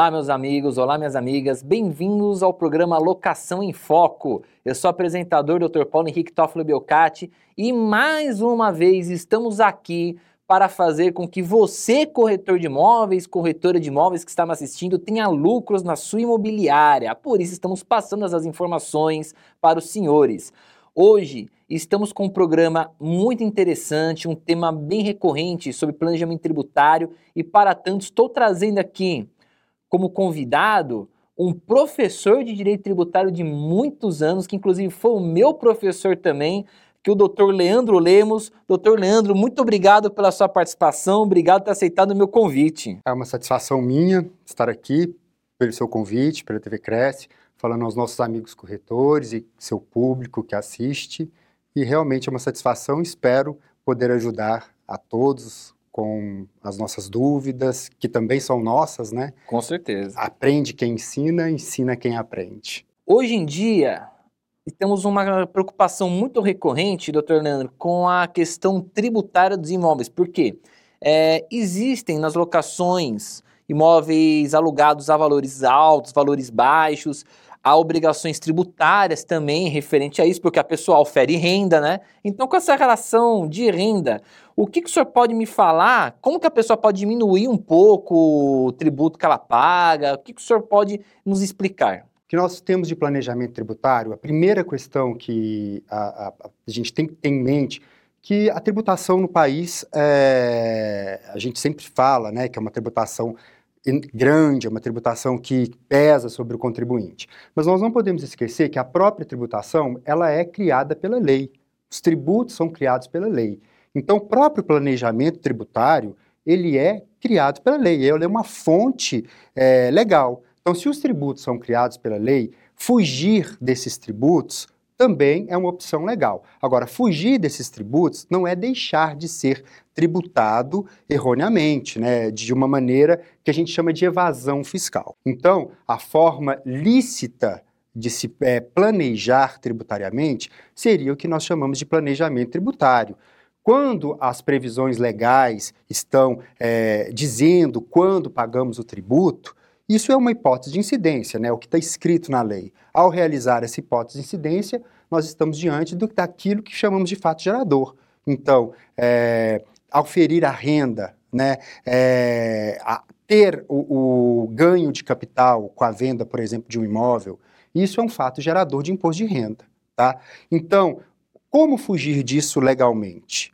Olá, meus amigos, olá, minhas amigas, bem-vindos ao programa Locação em Foco. Eu sou apresentador Dr. Paulo Henrique Toffolo Belcati e mais uma vez estamos aqui para fazer com que você, corretor de imóveis, corretora de imóveis que está me assistindo, tenha lucros na sua imobiliária. Por isso estamos passando essas informações para os senhores. Hoje estamos com um programa muito interessante, um tema bem recorrente sobre planejamento tributário e para tanto estou trazendo aqui como convidado um professor de direito tributário de muitos anos, que inclusive foi o meu professor também, que é o doutor Leandro Lemos. Doutor Leandro, muito obrigado pela sua participação, obrigado por ter aceitado o meu convite. É uma satisfação minha estar aqui, pelo seu convite, pela TV Cresce, falando aos nossos amigos corretores e seu público que assiste. E realmente é uma satisfação, espero poder ajudar a todos com as nossas dúvidas, que também são nossas, né? Com certeza. Aprende quem ensina, ensina quem aprende. Hoje em dia, temos uma preocupação muito recorrente, doutor Leandro, com a questão tributária dos imóveis. Por quê? É, existem nas locações imóveis alugados a valores altos, valores baixos, há obrigações tributárias também referente a isso, porque a pessoa ofere renda, né? Então, com essa relação de renda, o que, que o senhor pode me falar? Como que a pessoa pode diminuir um pouco o tributo que ela paga? O que, que o senhor pode nos explicar? que nós temos de planejamento tributário, a primeira questão que a, a, a gente tem que ter em mente que a tributação no país, é, a gente sempre fala, né, que é uma tributação grande, é uma tributação que pesa sobre o contribuinte. Mas nós não podemos esquecer que a própria tributação, ela é criada pela lei. Os tributos são criados pela lei. Então, o próprio planejamento tributário, ele é criado pela lei, ele é uma fonte é, legal. Então, se os tributos são criados pela lei, fugir desses tributos também é uma opção legal. Agora, fugir desses tributos não é deixar de ser tributado erroneamente, né, de uma maneira que a gente chama de evasão fiscal. Então, a forma lícita de se é, planejar tributariamente seria o que nós chamamos de planejamento tributário. Quando as previsões legais estão é, dizendo quando pagamos o tributo, isso é uma hipótese de incidência, né, o que está escrito na lei. Ao realizar essa hipótese de incidência, nós estamos diante do, daquilo que chamamos de fato gerador. Então, é, ao ferir a renda, né, é, a ter o, o ganho de capital com a venda, por exemplo, de um imóvel, isso é um fato gerador de imposto de renda. Tá? Então, como fugir disso legalmente?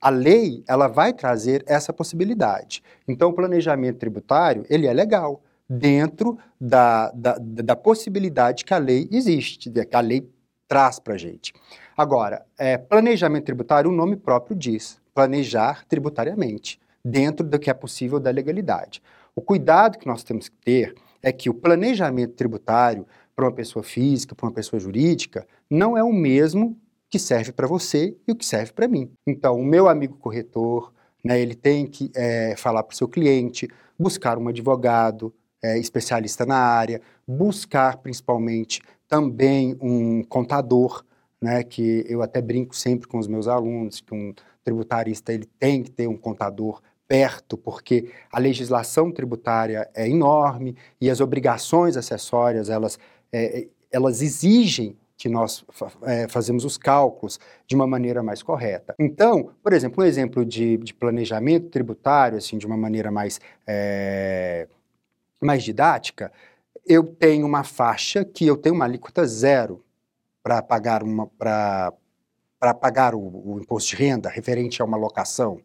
A lei ela vai trazer essa possibilidade. Então, o planejamento tributário ele é legal dentro da, da, da possibilidade que a lei existe, que a lei traz para a gente. Agora, é, planejamento tributário, o nome próprio diz, planejar tributariamente, dentro do que é possível da legalidade. O cuidado que nós temos que ter é que o planejamento tributário para uma pessoa física, para uma pessoa jurídica, não é o mesmo que serve para você e o que serve para mim. Então, o meu amigo corretor, né, ele tem que é, falar para o seu cliente, buscar um advogado, é, especialista na área, buscar principalmente também um contador, né, que eu até brinco sempre com os meus alunos, que um tributarista ele tem que ter um contador perto, porque a legislação tributária é enorme e as obrigações acessórias, elas, é, elas exigem que nós é, fazemos os cálculos de uma maneira mais correta. Então, por exemplo, um exemplo de, de planejamento tributário, assim, de uma maneira mais é, mais didática, eu tenho uma faixa que eu tenho uma alíquota zero para pagar uma para para pagar o, o, imposto de renda referente a uma locação.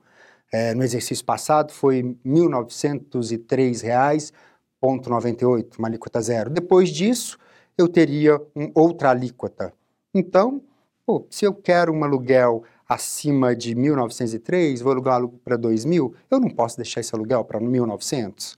É, no exercício passado foi R$ 1.903,98, uma alíquota zero. Depois disso, eu teria um, outra alíquota. Então, pô, se eu quero um aluguel acima de 1.903, vou alugar para 2.000, eu não posso deixar esse aluguel para 1.900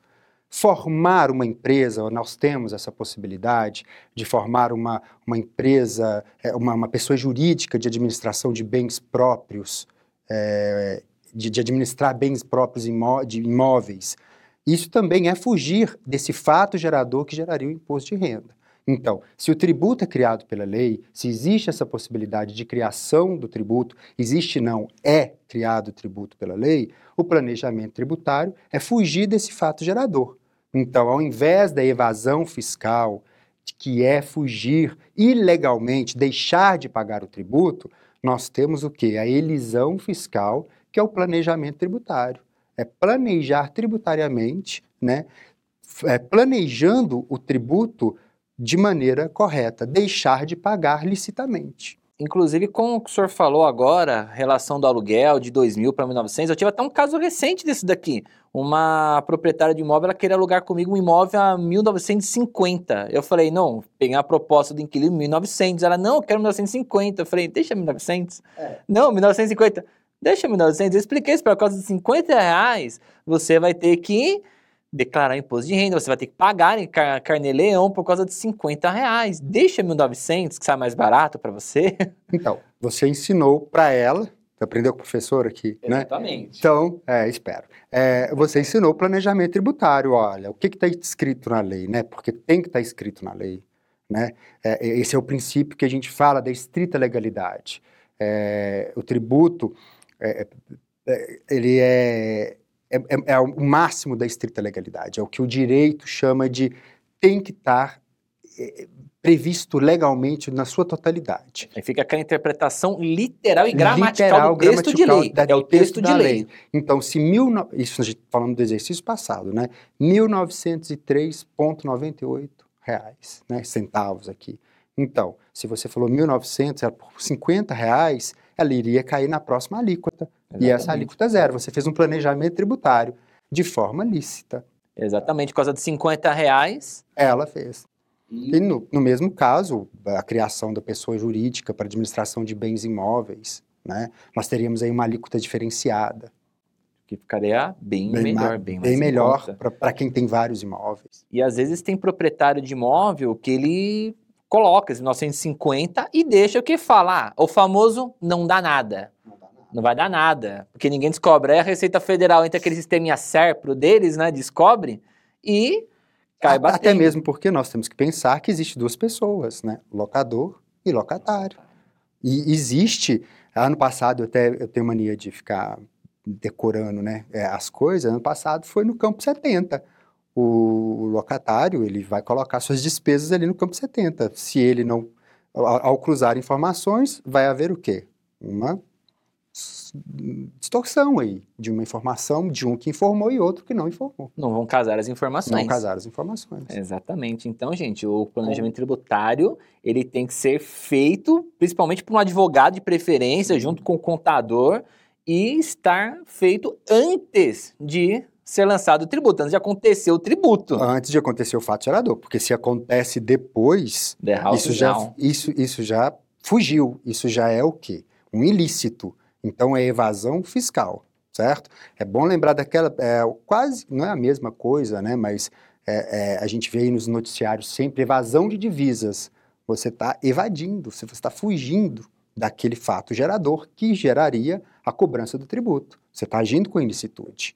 formar uma empresa, nós temos essa possibilidade de formar uma, uma empresa, é, uma, uma pessoa jurídica de administração de bens próprios, é, de, de, administrar bens próprios imó de imóveis. Isso também é fugir desse fato gerador que geraria o imposto de renda. Então, se o tributo é criado pela lei, se existe essa possibilidade de criação do tributo, existe não, é criado o tributo pela lei, o planejamento tributário é fugir desse fato gerador Então, ao invés da evasão fiscal, que é fugir ilegalmente, deixar de pagar o tributo, nós temos o quê? A elisão fiscal, que é o planejamento tributário. É planejar tributariamente, né? É, planejando o tributo de maneira correta, deixar de pagar licitamente. Inclusive, com o que o senhor falou agora, relação do aluguel de 2.000 para 1.900, eu tive até um caso recente desse daqui. Uma proprietária de imóvel, ela queria alugar comigo um imóvel a 1.950. Eu falei, não, peguei a proposta do inquilino 1.900. Ela, não, eu quero 1.950. Eu falei, deixa 1.900. É. Não, 1.950. Deixa 1.900. Eu expliquei isso, por causa de 50 reais, você vai ter que declarar imposto de renda, você vai ter que pagar em car carnê-leão por causa de 50 reais. Deixa 1.900, que sai mais barato para você. Então, você ensinou para ela, você aprendeu com o professor aqui, Exatamente. né? Exatamente. Então, é, espero. É, você ensinou planejamento tributário, olha, o que está escrito na lei, né? Porque tem que estar tá escrito na lei, né? É, esse é o princípio que a gente fala da estrita legalidade. É, o tributo, é, é, ele é é, é, é, o máximo da estrita legalidade, é o que o direito chama de tem que estar é, previsto legalmente na sua totalidade. Aí fica aquela interpretação literal e gramatical literal, do texto de lei. Da, é o texto, texto de lei. lei. Então, se mil, isso a gente tá falando do exercício passado, né? 1903,98 reais, né? Centavos aqui. Então, se você falou 1.900, era por 50 reais, ela iria cair na próxima alíquota. Exatamente. E essa alíquota é zero. Você fez um planejamento tributário de forma lícita. Exatamente, por causa de 50 reais. Ela fez. E, e no, no, mesmo caso, a criação da pessoa jurídica para administração de bens imóveis, né? Nós teríamos aí uma alíquota diferenciada. Que ficaria bem, bem melhor, bem, bem melhor para quem tem vários imóveis. E às vezes tem proprietário de imóvel que ele coloca esse 950 e deixa o que fala, ah, o famoso não dá nada. Não vai dar nada, porque ninguém descobre. Aí a Receita Federal entra aquele sisteminha SERPRO deles, né, descobre e cai batendo. Até mesmo porque nós temos que pensar que existe duas pessoas, né, locador e locatário. E existe, ano passado eu até eu tenho mania de ficar decorando, né, é, as coisas, ano passado foi no campo 70. O locatário, ele vai colocar suas despesas ali no campo 70. Se ele não ao, ao cruzar informações, vai haver o quê? Uma distorção aí de uma informação de um que informou e outro que não informou. Não vão casar as informações. Não casar as informações. Exatamente. Então, gente, o planejamento tributário, ele tem que ser feito principalmente por um advogado de preferência, junto com o contador, e estar feito antes de ser lançado o tributo, antes de acontecer o tributo. Antes de acontecer o fato gerador, porque se acontece depois, isso já, isso, isso já fugiu, isso já é o quê? Um ilícito. Então é evasão fiscal, certo? É bom lembrar daquela, é, quase, não é a mesma coisa, né? Mas é, é, a gente vê aí nos noticiários sempre evasão de divisas. Você está evadindo, você está fugindo daquele fato gerador que geraria a cobrança do tributo. Você está agindo com ilicitude,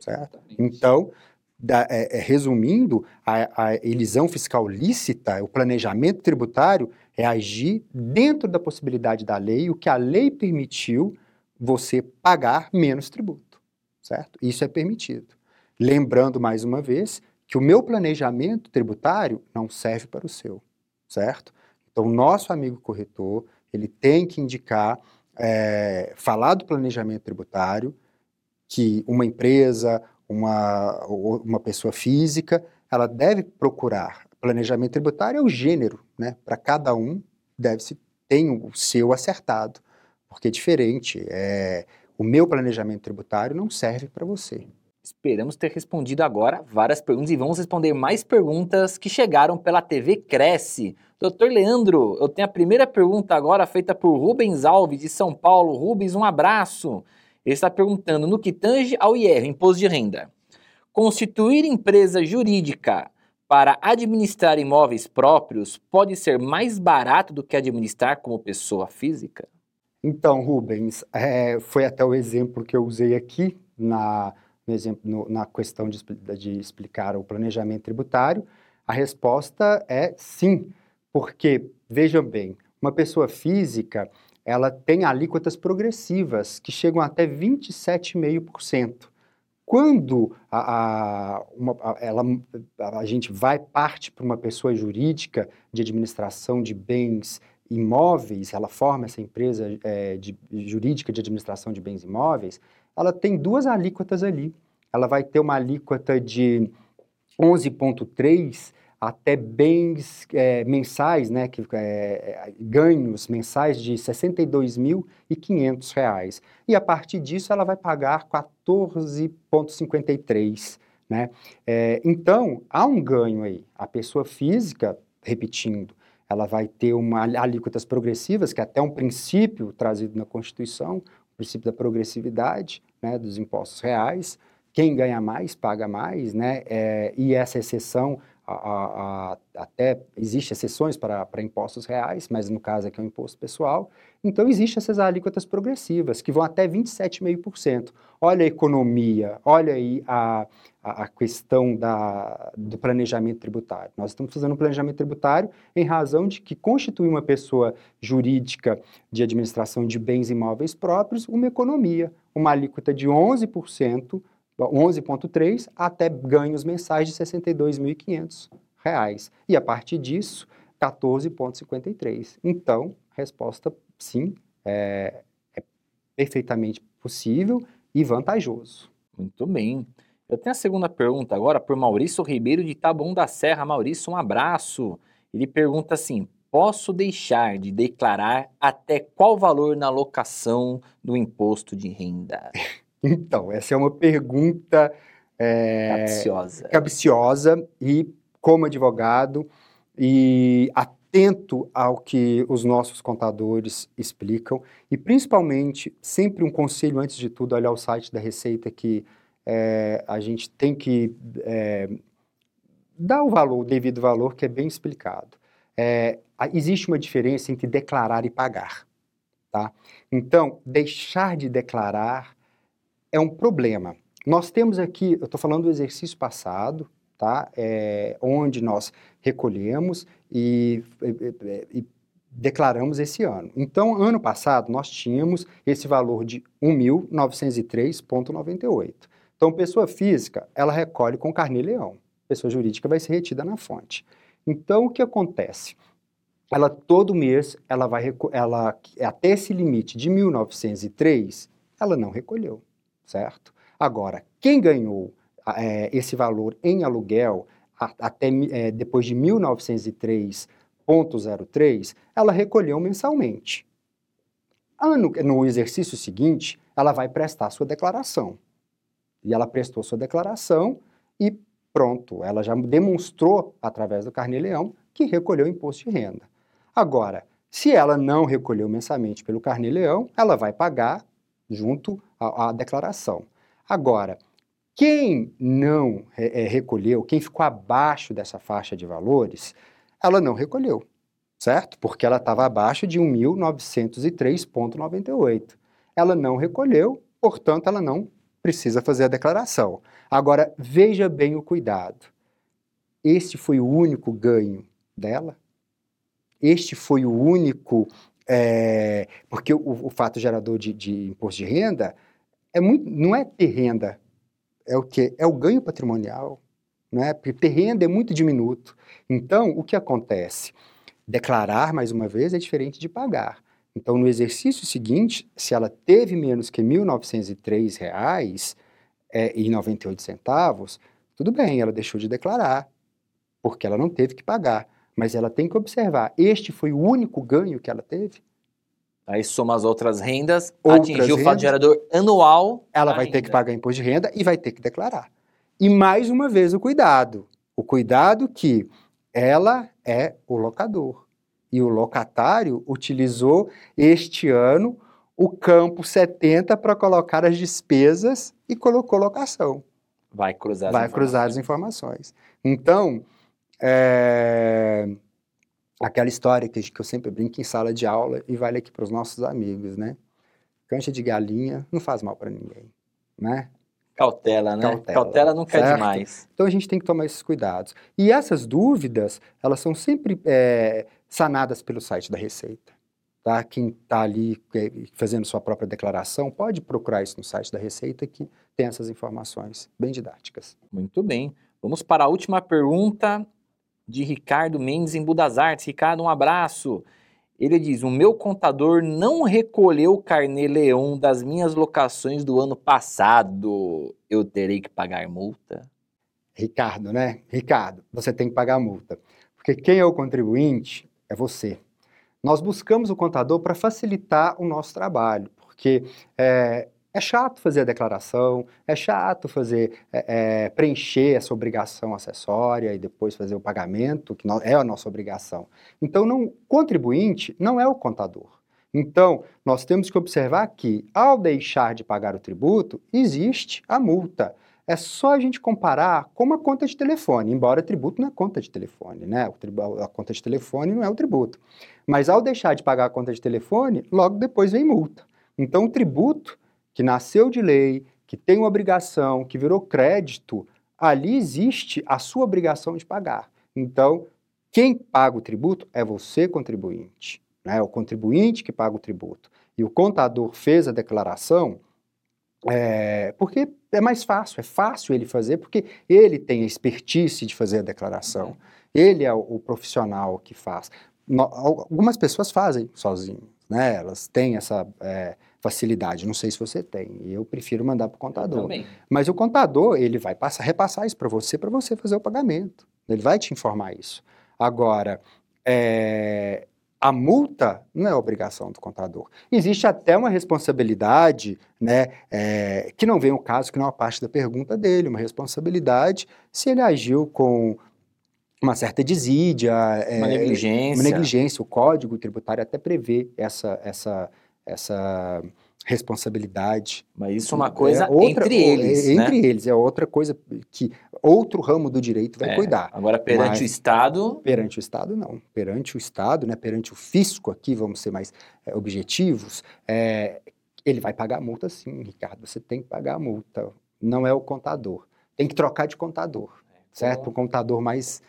certo? Então, da, é, é, resumindo, a, a, elisão fiscal lícita, o planejamento tributário, é agir dentro da possibilidade da lei, o que a lei permitiu você pagar menos tributo, certo? Isso é permitido. Lembrando mais uma vez que o meu planejamento tributário não serve para o seu, certo? Então, nosso amigo corretor, ele tem que indicar, é, falar do planejamento tributário, que uma empresa, uma, uma pessoa física, ela deve procurar. Planejamento tributário é o gênero, né? Para cada um deve se tem o seu acertado porque é diferente. É, o meu planejamento tributário não serve para você. Esperamos ter respondido agora várias perguntas e vamos responder mais perguntas que chegaram pela TV Cresce. Doutor Leandro, eu tenho a primeira pergunta agora feita por Rubens Alves, de São Paulo. Rubens, um abraço. Ele está perguntando no que tange ao IR, Imposto de Renda. Constituir empresa jurídica para administrar imóveis próprios pode ser mais barato do que administrar como pessoa física? Então, Rubens, é, foi até o exemplo que eu usei aqui na, no exemplo, no, na questão de, de explicar o planejamento tributário. A resposta é sim, porque, vejam bem, uma pessoa física ela tem alíquotas progressivas que chegam até 27,5%. Quando a, a, uma, a, ela, a gente vai parte para uma pessoa jurídica de administração de bens imóveis, ela forma essa empresa é, de, jurídica de administração de bens imóveis, ela tem duas alíquotas ali. Ela vai ter uma alíquota de 11,3 até bens é, mensais, né, que, é, ganhos mensais de R$ 62.500. E a partir disso ela vai pagar 14,53. Né? É, então, há um ganho aí. A pessoa física, repetindo, ela vai ter uma alíquotas progressivas, que é até um princípio trazido na Constituição, o princípio da progressividade né, dos impostos reais. Quem ganha mais, paga mais, né? É, e essa exceção a, a, até existe exceções para, para impostos reais, mas no caso aqui é um imposto pessoal. Então, existem essas alíquotas progressivas, que vão até 27,5%. Olha a economia, olha aí a, a, a, questão da, do planejamento tributário. Nós estamos fazendo um planejamento tributário em razão de que constitui uma pessoa jurídica de administração de bens imóveis próprios uma economia, uma alíquota de 11%, 11,3 até ganhos mensais de R$ 62.500. E a partir disso, 14,53. Então, resposta sim, é, é perfeitamente possível e vantajoso. Muito bem. Eu tenho a segunda pergunta agora por Maurício Ribeiro de Taboão da Serra. Maurício, um abraço. Ele pergunta assim: posso deixar de declarar até qual valor na alocação do imposto de renda? Então, essa é uma pergunta é, capciosa. capciosa e, como advogado, e atento ao que os nossos contadores explicam, e principalmente, sempre um conselho, antes de tudo, olhar o site da Receita, que é, a gente tem que é, dar o valor, o devido valor, que é bem explicado. É, existe uma diferença entre declarar e pagar. Tá? Então, deixar de declarar é um problema. Nós temos aqui, eu estou falando do exercício passado, tá? É, onde nós recolhemos e, e, e, declaramos esse ano. Então, ano passado, nós tínhamos esse valor de 1.903,98. Então, pessoa física, ela recolhe com carnê-leão. Pessoa jurídica vai ser retida na fonte. Então, o que acontece? Ela, todo mês, ela vai, ela, até esse limite de 1.903, ela não recolheu certo? Agora, quem ganhou é, esse valor em aluguel a, até é, depois de 1903,03, ela recolheu mensalmente. Ano, no exercício seguinte, ela vai prestar sua declaração. E ela prestou sua declaração e pronto, ela já demonstrou através do Carnê-Leão que recolheu imposto de renda. Agora, se ela não recolheu mensalmente pelo Carnê-Leão, ela vai pagar junto à declaração. Agora, quem não é, recolheu, quem ficou abaixo dessa faixa de valores, ela não recolheu, certo? Porque ela estava abaixo de 1.903,98. Ela não recolheu, portanto, ela não precisa fazer a declaração. Agora, veja bem o cuidado. Este foi o único ganho dela? Este foi o único é, porque o, o, fato gerador de, de, imposto de renda é muito, não é ter renda, é o que? É o ganho patrimonial. Né? Porque ter renda é muito diminuto. Então, o que acontece? Declarar, mais uma vez, é diferente de pagar. Então, no exercício seguinte, se ela teve menos que R$ 1.903,98, é, tudo bem, ela deixou de declarar, porque ela não teve que pagar. Mas ela tem que observar, este foi o único ganho que ela teve? Aí soma as outras rendas, outras atingiu o fato gerador anual. Ela vai renda. ter que pagar imposto de renda e vai ter que declarar. E mais uma vez o cuidado. O cuidado que ela é o locador. E o locatário utilizou este ano o campo 70 para colocar as despesas e colocou locação. Vai cruzar as Vai informações. cruzar as informações. Então, é... Aquela história que, que eu sempre brinco em sala de aula e vale aqui para os nossos amigos, né? Cancha de galinha não faz mal para ninguém, né? Cautela, né? Cautela, Cautela nunca certo? é demais. Então a gente tem que tomar esses cuidados. E essas dúvidas, elas são sempre é, sanadas pelo site da Receita. Tá? Quem está ali é, fazendo sua própria declaração pode procurar isso no site da Receita que tem essas informações bem didáticas. Muito bem. Vamos para a última pergunta de Ricardo Mendes em Budas Artes. Ricardo, um abraço. Ele diz: O meu contador não recolheu o carnê leão das minhas locações do ano passado. Eu terei que pagar multa? Ricardo, né? Ricardo, você tem que pagar multa. Porque quem é o contribuinte é você. Nós buscamos o contador para facilitar o nosso trabalho, porque é, é chato fazer a declaração, é chato fazer é, é, preencher essa obrigação acessória e depois fazer o pagamento, que é a nossa obrigação. Então, não, contribuinte não é o contador. Então, nós temos que observar que, ao deixar de pagar o tributo, existe a multa. É só a gente comparar com uma conta de telefone, embora tributo não é conta de telefone, né? a conta de telefone não é o tributo. Mas ao deixar de pagar a conta de telefone, logo depois vem multa. Então, o tributo que nasceu de lei, que tem uma obrigação, que virou crédito, ali existe a sua obrigação de pagar. Então, quem paga o tributo é você, contribuinte. Né? É o contribuinte que paga o tributo. E o contador fez a declaração é, porque é mais fácil, é fácil ele fazer, porque ele tem a expertise de fazer a declaração. Ele é o, o profissional que faz. No, algumas pessoas fazem sozinhos, né? Elas têm essa é, facilidade. Não sei se você tem. Eu prefiro mandar para o contador. Mas o contador ele vai passar, repassar isso para você, para você fazer o pagamento. Ele vai te informar isso. Agora, é, a multa não é obrigação do contador. Existe até uma responsabilidade, né, é, que não vem o caso, que não é uma parte da pergunta dele, uma responsabilidade se ele agiu com uma certa desídia, é, uma negligência. Uma negligência. O Código Tributário até prevê essa, essa, essa responsabilidade. Mas isso é uma coisa é outra, entre eles, é, Entre né? eles, é outra coisa que outro ramo do direito vai é, cuidar. Agora, perante Mas, o Estado... Perante o Estado, não. Perante o Estado, né, perante o fisco aqui, vamos ser mais é, objetivos, é, ele vai pagar a multa sim, Ricardo, você tem que pagar a multa. Não é o contador. Tem que trocar de contador, é, certo? O contador mais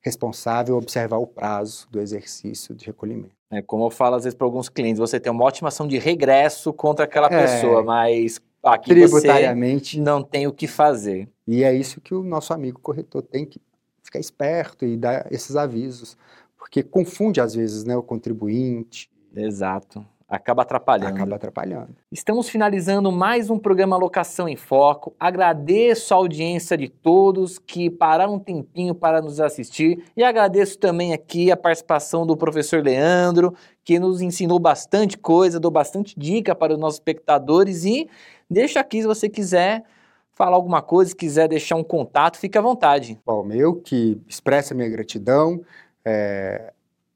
responsável observar o prazo do exercício de recolhimento. É, como eu falo às vezes para alguns clientes, você tem uma ótima ação de regresso contra aquela é, pessoa, mas aqui tributariamente não tem o que fazer. E é isso que o nosso amigo corretor tem que ficar esperto e dar esses avisos, porque confunde às vezes né, o contribuinte. Exato. Acaba atrapalhando. Acaba atrapalhando. Estamos finalizando mais um programa Locação em Foco. Agradeço a audiência de todos que pararam um tempinho para nos assistir e agradeço também aqui a participação do professor Leandro, que nos ensinou bastante coisa, deu bastante dica para os nossos espectadores e deixa aqui se você quiser falar alguma coisa, se quiser deixar um contato, fique à vontade. Bom, eu que expresso a minha gratidão é,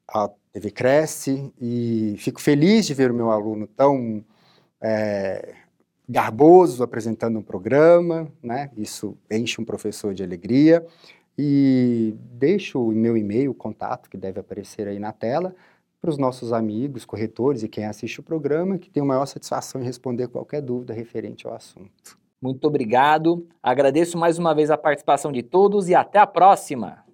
a TV Cresce e fico feliz de ver o meu aluno tão é, garboso apresentando um programa, né? Isso enche um professor de alegria. E deixo o meu e-mail, o contato que deve aparecer aí na tela, para os nossos amigos, corretores e quem assiste o programa, que tem a maior satisfação em responder qualquer dúvida referente ao assunto. Muito obrigado. Agradeço mais uma vez a participação de todos e até a próxima.